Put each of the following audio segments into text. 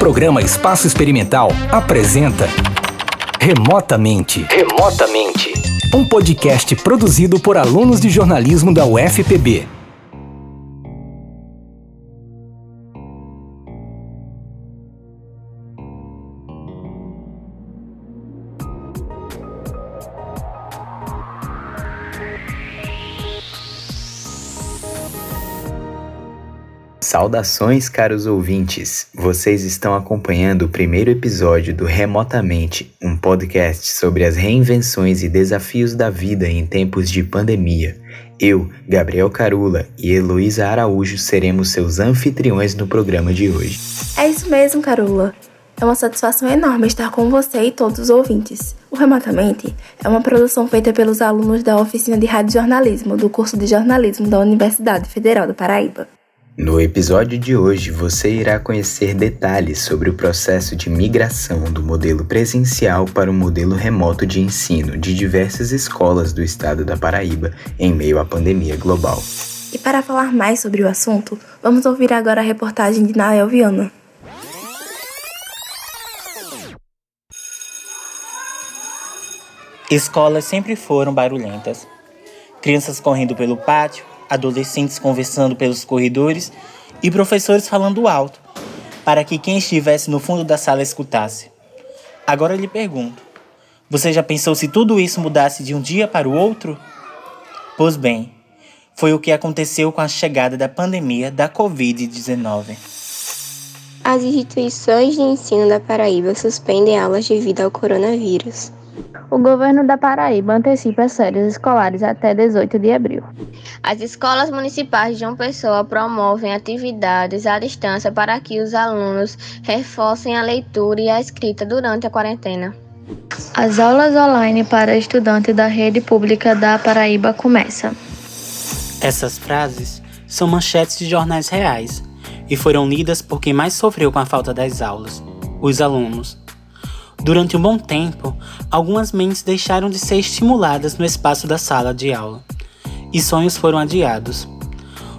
programa Espaço Experimental apresenta Remotamente. Remotamente. Um podcast produzido por alunos de jornalismo da UFPB. Saudações, caros ouvintes! Vocês estão acompanhando o primeiro episódio do Remotamente, um podcast sobre as reinvenções e desafios da vida em tempos de pandemia. Eu, Gabriel Carula e Heloísa Araújo seremos seus anfitriões no programa de hoje. É isso mesmo, Carula. É uma satisfação enorme estar com você e todos os ouvintes. O Remotamente é uma produção feita pelos alunos da oficina de rádio jornalismo do curso de jornalismo da Universidade Federal do Paraíba. No episódio de hoje, você irá conhecer detalhes sobre o processo de migração do modelo presencial para o modelo remoto de ensino de diversas escolas do estado da Paraíba em meio à pandemia global. E para falar mais sobre o assunto, vamos ouvir agora a reportagem de Nael Viana. Escolas sempre foram barulhentas. Crianças correndo pelo pátio, adolescentes conversando pelos corredores e professores falando alto, para que quem estivesse no fundo da sala escutasse. Agora lhe pergunto: você já pensou se tudo isso mudasse de um dia para o outro? Pois bem, foi o que aconteceu com a chegada da pandemia da Covid-19. As instituições de ensino da Paraíba suspendem aulas devido ao coronavírus. O governo da Paraíba antecipa as férias escolares até 18 de abril. As escolas municipais de João Pessoa promovem atividades à distância para que os alunos reforcem a leitura e a escrita durante a quarentena. As aulas online para estudantes da rede pública da Paraíba começam. Essas frases são manchetes de jornais reais e foram lidas por quem mais sofreu com a falta das aulas, os alunos. Durante um bom tempo, algumas mentes deixaram de ser estimuladas no espaço da sala de aula, e sonhos foram adiados.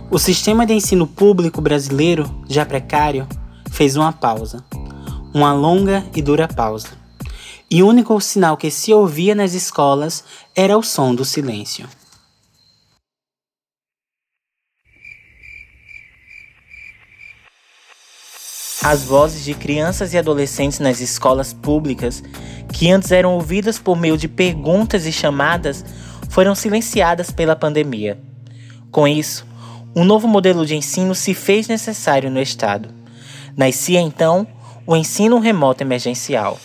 O sistema de ensino público brasileiro, já precário, fez uma pausa, uma longa e dura pausa. E o único sinal que se ouvia nas escolas era o som do silêncio. As vozes de crianças e adolescentes nas escolas públicas, que antes eram ouvidas por meio de perguntas e chamadas, foram silenciadas pela pandemia. Com isso, um novo modelo de ensino se fez necessário no Estado. Nascia então o ensino remoto emergencial.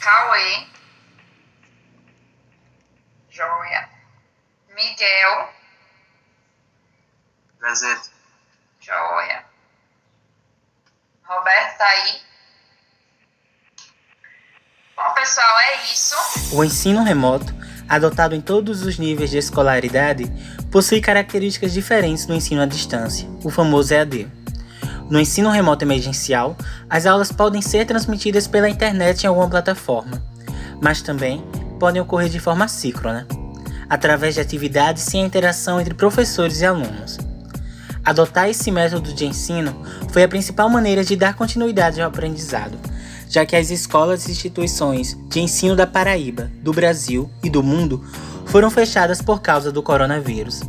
Cauê, Joia, Miguel, Presente. Joia. Roberto tá aí. Bom, pessoal, é isso. O ensino remoto, adotado em todos os níveis de escolaridade, possui características diferentes do ensino à distância, o famoso EAD. No ensino remoto emergencial, as aulas podem ser transmitidas pela internet em alguma plataforma, mas também podem ocorrer de forma síncrona, através de atividades sem interação entre professores e alunos. Adotar esse método de ensino foi a principal maneira de dar continuidade ao aprendizado, já que as escolas e instituições de ensino da Paraíba, do Brasil e do mundo foram fechadas por causa do coronavírus.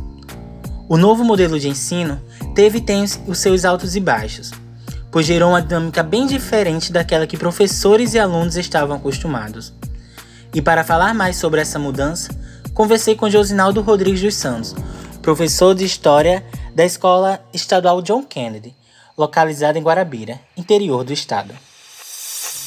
O novo modelo de ensino teve e tem os seus altos e baixos, pois gerou uma dinâmica bem diferente daquela que professores e alunos estavam acostumados. E para falar mais sobre essa mudança, conversei com Josinaldo Rodrigues dos Santos, professor de História da Escola Estadual John Kennedy, localizada em Guarabira, interior do estado.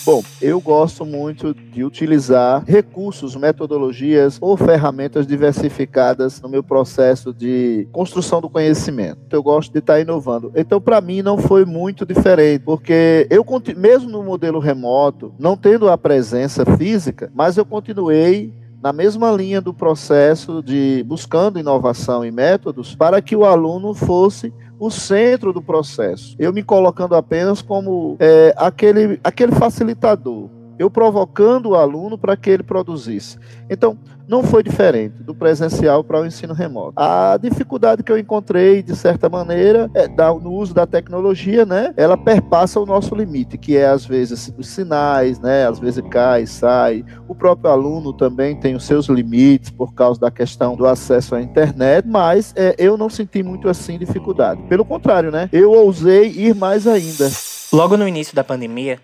Bom, eu gosto muito de utilizar recursos, metodologias ou ferramentas diversificadas no meu processo de construção do conhecimento. Eu gosto de estar inovando. Então, para mim, não foi muito diferente, porque eu, mesmo no modelo remoto, não tendo a presença física, mas eu continuei na mesma linha do processo de buscando inovação e métodos para que o aluno fosse o centro do processo. Eu me colocando apenas como é, aquele, aquele facilitador eu provocando o aluno para que ele produzisse. Então, não foi diferente do presencial para o ensino remoto. A dificuldade que eu encontrei, de certa maneira, é no uso da tecnologia, né? Ela perpassa o nosso limite, que é às vezes os sinais, né? Às vezes cai, sai. O próprio aluno também tem os seus limites por causa da questão do acesso à internet, mas é, eu não senti muito assim dificuldade. Pelo contrário, né? Eu ousei ir mais ainda. Logo no início da pandemia,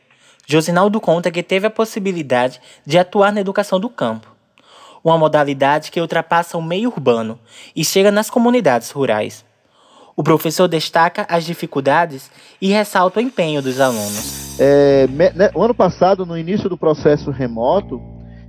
Josinaldo conta que teve a possibilidade de atuar na educação do campo uma modalidade que ultrapassa o meio urbano e chega nas comunidades rurais. O professor destaca as dificuldades e ressalta o empenho dos alunos. É, né, o ano passado, no início do processo remoto,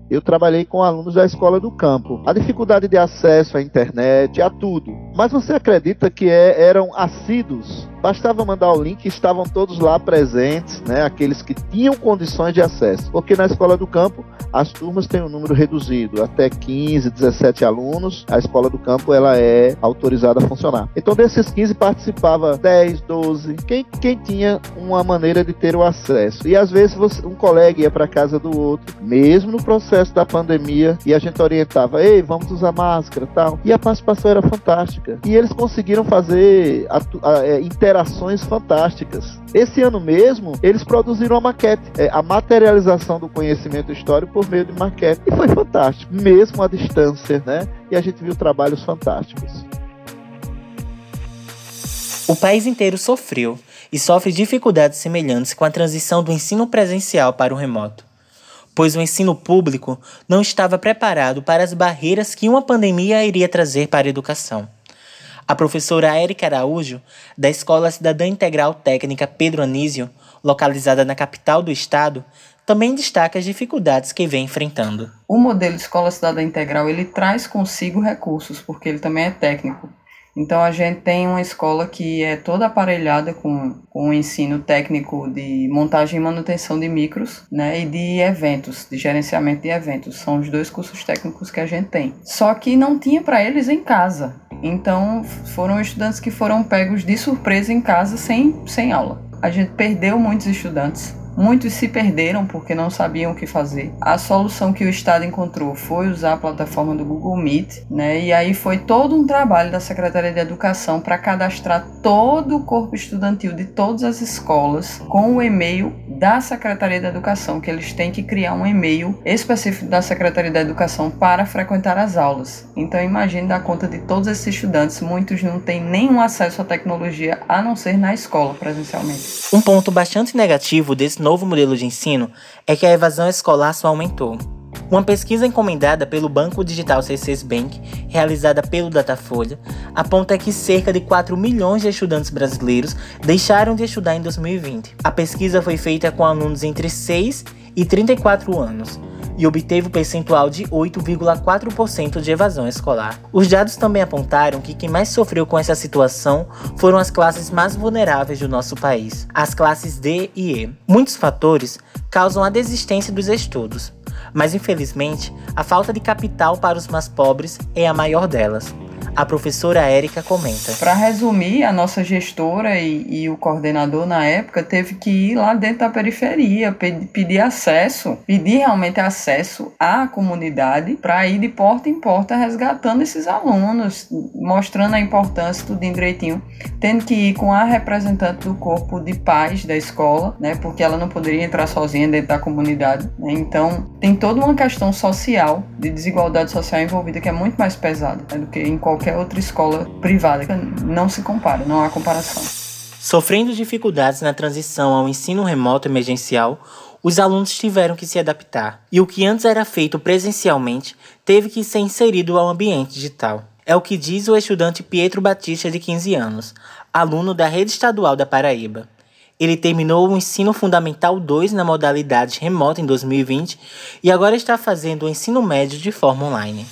eu trabalhei com alunos da escola do campo. A dificuldade de acesso à internet, a tudo. Mas você acredita que é, eram assíduos Bastava mandar o link, estavam todos lá presentes, né, aqueles que tinham condições de acesso. Porque na escola do campo, as turmas têm um número reduzido, até 15, 17 alunos. A escola do campo ela é autorizada a funcionar. Então, desses 15 participava 10, 12, quem, quem tinha uma maneira de ter o acesso. E às vezes você, um colega ia para casa do outro, mesmo no processo da pandemia, e a gente orientava: ei, vamos usar máscara tal. E a participação era fantástica. E eles conseguiram fazer a, a, a, é, interações fantásticas. Esse ano mesmo, eles produziram a maquete, é, a materialização do conhecimento histórico por meio de maquete. E foi fantástico, mesmo à distância, né? E a gente viu trabalhos fantásticos. O país inteiro sofreu e sofre dificuldades semelhantes com a transição do ensino presencial para o remoto, pois o ensino público não estava preparado para as barreiras que uma pandemia iria trazer para a educação. A professora Érica Araújo, da Escola Cidadã Integral Técnica Pedro Anísio, localizada na capital do estado, também destaca as dificuldades que vem enfrentando. O modelo Escola Cidadã Integral ele traz consigo recursos, porque ele também é técnico. Então a gente tem uma escola que é toda aparelhada com, com o ensino técnico de montagem e manutenção de micros, né, e de eventos, de gerenciamento de eventos. São os dois cursos técnicos que a gente tem. Só que não tinha para eles em casa. Então foram estudantes que foram pegos de surpresa em casa sem, sem aula. A gente perdeu muitos estudantes Muitos se perderam porque não sabiam o que fazer. A solução que o Estado encontrou foi usar a plataforma do Google Meet, né? E aí foi todo um trabalho da Secretaria de Educação para cadastrar todo o corpo estudantil de todas as escolas com o e-mail da Secretaria de Educação, que eles têm que criar um e-mail específico da Secretaria da Educação para frequentar as aulas. Então imagine dar conta de todos esses estudantes, muitos não têm nenhum acesso à tecnologia a não ser na escola presencialmente. Um ponto bastante negativo desse novo modelo de ensino é que a evasão escolar só aumentou. Uma pesquisa encomendada pelo Banco Digital C6 Bank, realizada pelo Datafolha, aponta que cerca de 4 milhões de estudantes brasileiros deixaram de estudar em 2020. A pesquisa foi feita com alunos entre 6 e 34 anos, e obteve o percentual de 8,4% de evasão escolar. Os dados também apontaram que quem mais sofreu com essa situação foram as classes mais vulneráveis do nosso país, as classes D e E. Muitos fatores causam a desistência dos estudos, mas infelizmente a falta de capital para os mais pobres é a maior delas. A professora Érica comenta. Para resumir, a nossa gestora e, e, o coordenador na época teve que ir lá dentro da periferia, pedir, pedir acesso, pedir realmente acesso à comunidade para ir de porta em porta resgatando esses alunos, mostrando a importância tudo direitinho, tendo que ir com a representante do corpo de pais da escola, né, porque ela não poderia entrar sozinha dentro da comunidade. Né, então, tem toda uma questão social, de desigualdade social envolvida que é muito mais pesada né, do que em qualquer qualquer outra escola privada. Não se compara, não há comparação. Sofrendo dificuldades na transição ao ensino remoto emergencial, os alunos tiveram que se adaptar, e o que antes era feito presencialmente teve que ser inserido ao ambiente digital. É o que diz o estudante Pietro Batista, de 15 anos, aluno da Rede Estadual da Paraíba. Ele terminou o ensino fundamental 2 na modalidade remota em 2020 e agora está fazendo o ensino médio de forma online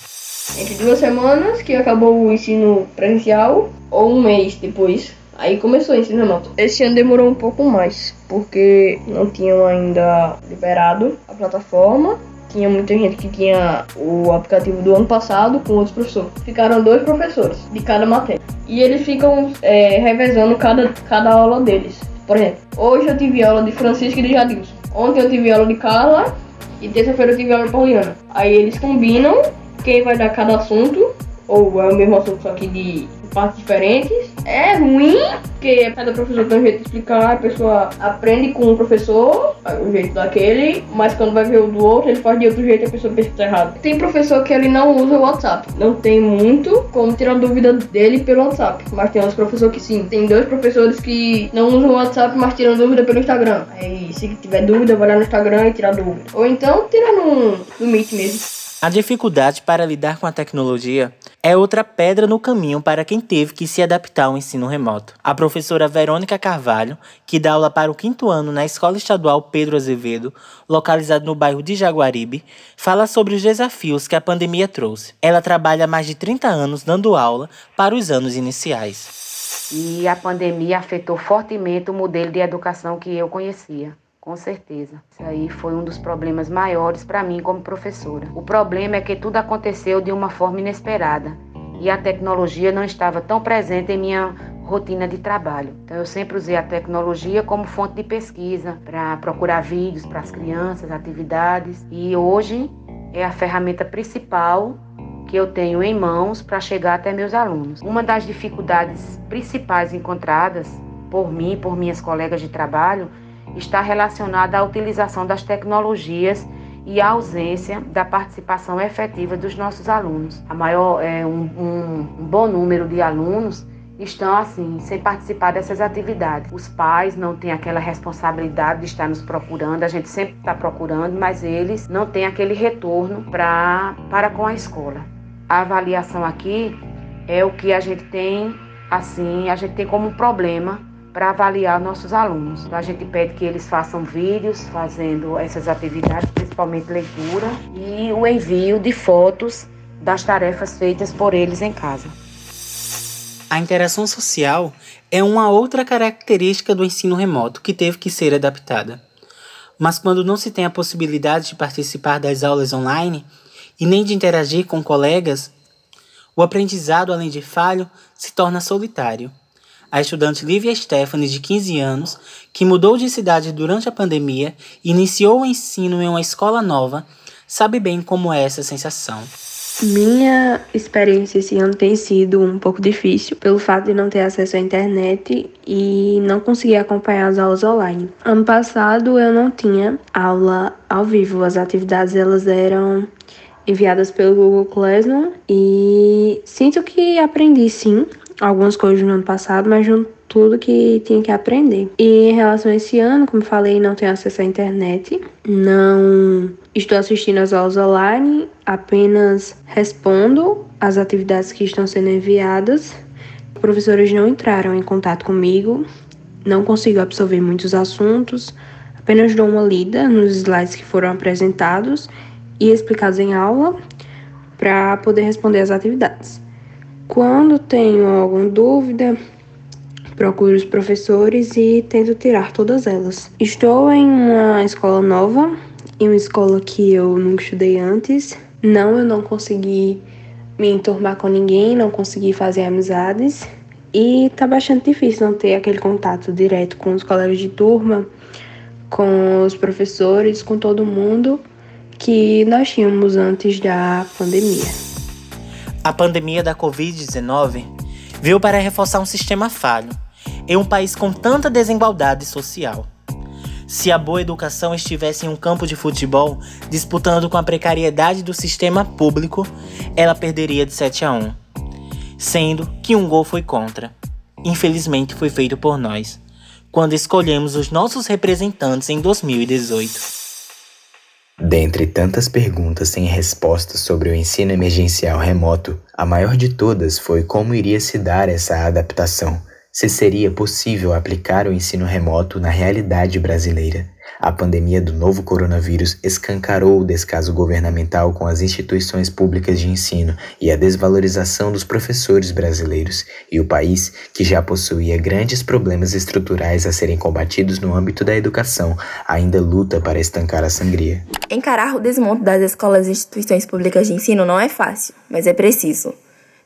entre duas semanas que acabou o ensino presencial ou um mês depois. Aí começou o ensino remoto. Esse ano demorou um pouco mais, porque não tinham ainda liberado a plataforma. Tinha muita gente que tinha o aplicativo do ano passado com outros professores. Ficaram dois professores de cada matéria. E eles ficam é, revezando cada, cada aula deles. Por exemplo, hoje eu tive aula de Francisco e de Jadilson. Ontem eu tive aula de Carla e terça-feira eu tive aula pauliana. Aí eles combinam quem vai dar cada assunto, ou é o mesmo assunto só que de partes diferentes. É ruim, porque cada professor tem um jeito de explicar, a pessoa aprende com o professor, o jeito daquele, mas quando vai ver o do outro, ele faz de outro jeito e a pessoa pensa que tá errado. Tem professor que ele não usa o WhatsApp. Não tem muito como tirar dúvida dele pelo WhatsApp. Mas tem outros professores que sim. Tem dois professores que não usam o WhatsApp, mas tiram dúvida pelo Instagram. Aí se tiver dúvida, vai lá no Instagram e tirar dúvida. Ou então tira no, no Meet mesmo. A dificuldade para lidar com a tecnologia é outra pedra no caminho para quem teve que se adaptar ao ensino remoto. A professora Verônica Carvalho, que dá aula para o quinto ano na Escola Estadual Pedro Azevedo, localizada no bairro de Jaguaribe, fala sobre os desafios que a pandemia trouxe. Ela trabalha há mais de 30 anos dando aula para os anos iniciais. E a pandemia afetou fortemente o modelo de educação que eu conhecia. Com certeza. Isso aí foi um dos problemas maiores para mim como professora. O problema é que tudo aconteceu de uma forma inesperada e a tecnologia não estava tão presente em minha rotina de trabalho. Então eu sempre usei a tecnologia como fonte de pesquisa para procurar vídeos para as crianças, atividades e hoje é a ferramenta principal que eu tenho em mãos para chegar até meus alunos. Uma das dificuldades principais encontradas por mim, por minhas colegas de trabalho, está relacionada à utilização das tecnologias e à ausência da participação efetiva dos nossos alunos. A maior, é, um, um, um bom número de alunos estão assim, sem participar dessas atividades. Os pais não têm aquela responsabilidade de estar nos procurando, a gente sempre está procurando, mas eles não têm aquele retorno pra, para com a escola. A avaliação aqui é o que a gente tem, assim, a gente tem como problema para avaliar nossos alunos. Então, a gente pede que eles façam vídeos fazendo essas atividades, principalmente leitura, e o envio de fotos das tarefas feitas por eles em casa. A interação social é uma outra característica do ensino remoto que teve que ser adaptada. Mas quando não se tem a possibilidade de participar das aulas online e nem de interagir com colegas, o aprendizado, além de falho, se torna solitário a estudante Lívia Stephanie, de 15 anos, que mudou de cidade durante a pandemia e iniciou o ensino em uma escola nova, sabe bem como é essa sensação. Minha experiência esse ano tem sido um pouco difícil pelo fato de não ter acesso à internet e não conseguir acompanhar as aulas online. Ano passado eu não tinha aula ao vivo, as atividades elas eram enviadas pelo Google Classroom e sinto que aprendi sim algumas coisas no ano passado, mas junto tudo que tinha que aprender. E em relação a esse ano, como falei, não tenho acesso à internet, não estou assistindo as aulas online, apenas respondo as atividades que estão sendo enviadas. Professores não entraram em contato comigo, não consigo absorver muitos assuntos, apenas dou uma lida nos slides que foram apresentados e explicados em aula para poder responder as atividades. Quando tenho alguma dúvida, procuro os professores e tento tirar todas elas. Estou em uma escola nova, em uma escola que eu nunca estudei antes. Não, eu não consegui me enturmar com ninguém, não consegui fazer amizades e tá bastante difícil não ter aquele contato direto com os colegas de turma, com os professores, com todo mundo que nós tínhamos antes da pandemia. A pandemia da Covid-19 veio para reforçar um sistema falho em um país com tanta desigualdade social. Se a boa educação estivesse em um campo de futebol disputando com a precariedade do sistema público, ela perderia de 7 a 1. Sendo que um gol foi contra. Infelizmente foi feito por nós, quando escolhemos os nossos representantes em 2018. Dentre tantas perguntas sem respostas sobre o ensino emergencial remoto, a maior de todas foi como iria se dar essa adaptação, se seria possível aplicar o ensino remoto na realidade brasileira. A pandemia do novo coronavírus escancarou o descaso governamental com as instituições públicas de ensino e a desvalorização dos professores brasileiros, e o país, que já possuía grandes problemas estruturais a serem combatidos no âmbito da educação, ainda luta para estancar a sangria. Encarar o desmonte das escolas e instituições públicas de ensino não é fácil, mas é preciso.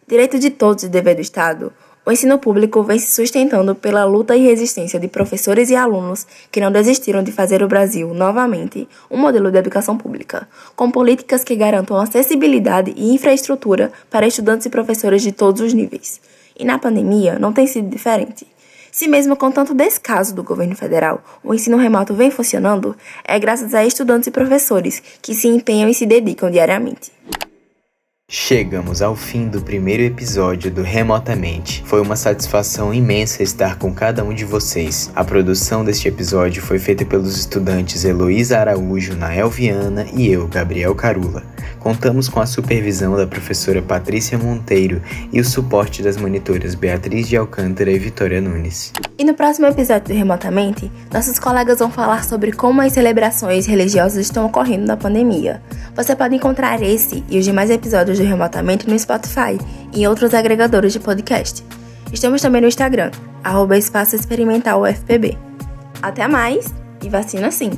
Direito de todos e dever do Estado, O ensino público vem se sustentando pela luta e resistência de professores e alunos que não desistiram de fazer o Brasil, novamente, um modelo de educação pública, com políticas que garantam acessibilidade e infraestrutura para estudantes e professores de todos os níveis. E na pandemia não tem sido diferente. Se mesmo com tanto descaso do governo federal, o ensino remoto vem funcionando, é graças a estudantes e professores que se empenham e se dedicam diariamente. Chegamos ao fim do primeiro episódio do Remotamente. Foi uma satisfação imensa estar com cada um de vocês. A produção deste episódio foi feita pelos estudantes Heloísa Araújo, Nael Viana e eu, Gabriel Carula. Contamos com a supervisão da professora Patrícia Monteiro e o suporte das monitoras Beatriz de Alcântara e Vitória Nunes. E no próximo episódio do Remotamente, nossos colegas vão falar sobre como as celebrações religiosas estão ocorrendo na pandemia. Você pode encontrar esse e os demais episódios do Remotamente no Spotify e em outros agregadores de podcast. Estamos também no Instagram, arroba Espaço Experimental UFPB. Até mais e vacina sim!